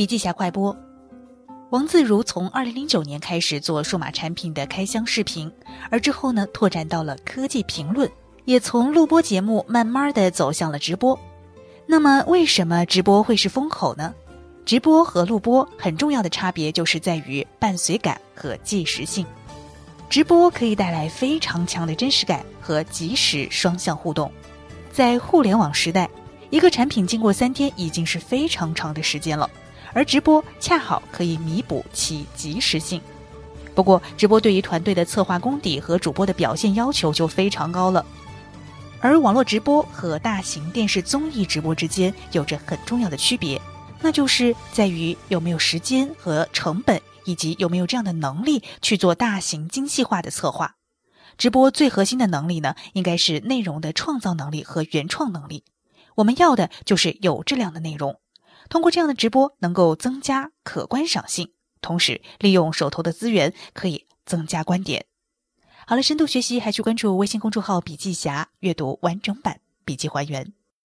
笔记侠快播。王自如从二零零九年开始做数码产品的开箱视频，而之后呢，拓展到了科技评论，也从录播节目慢慢的走向了直播。那么，为什么直播会是风口呢？直播和录播很重要的差别就是在于伴随感和即时性。直播可以带来非常强的真实感和即时双向互动。在互联网时代，一个产品经过三天已经是非常长的时间了。而直播恰好可以弥补其及时性，不过直播对于团队的策划功底和主播的表现要求就非常高了。而网络直播和大型电视综艺直播之间有着很重要的区别，那就是在于有没有时间和成本，以及有没有这样的能力去做大型精细化的策划。直播最核心的能力呢，应该是内容的创造能力和原创能力。我们要的就是有质量的内容。通过这样的直播，能够增加可观赏性，同时利用手头的资源，可以增加观点。好了，深度学习还去关注微信公众号“笔记侠”，阅读完整版笔记还原。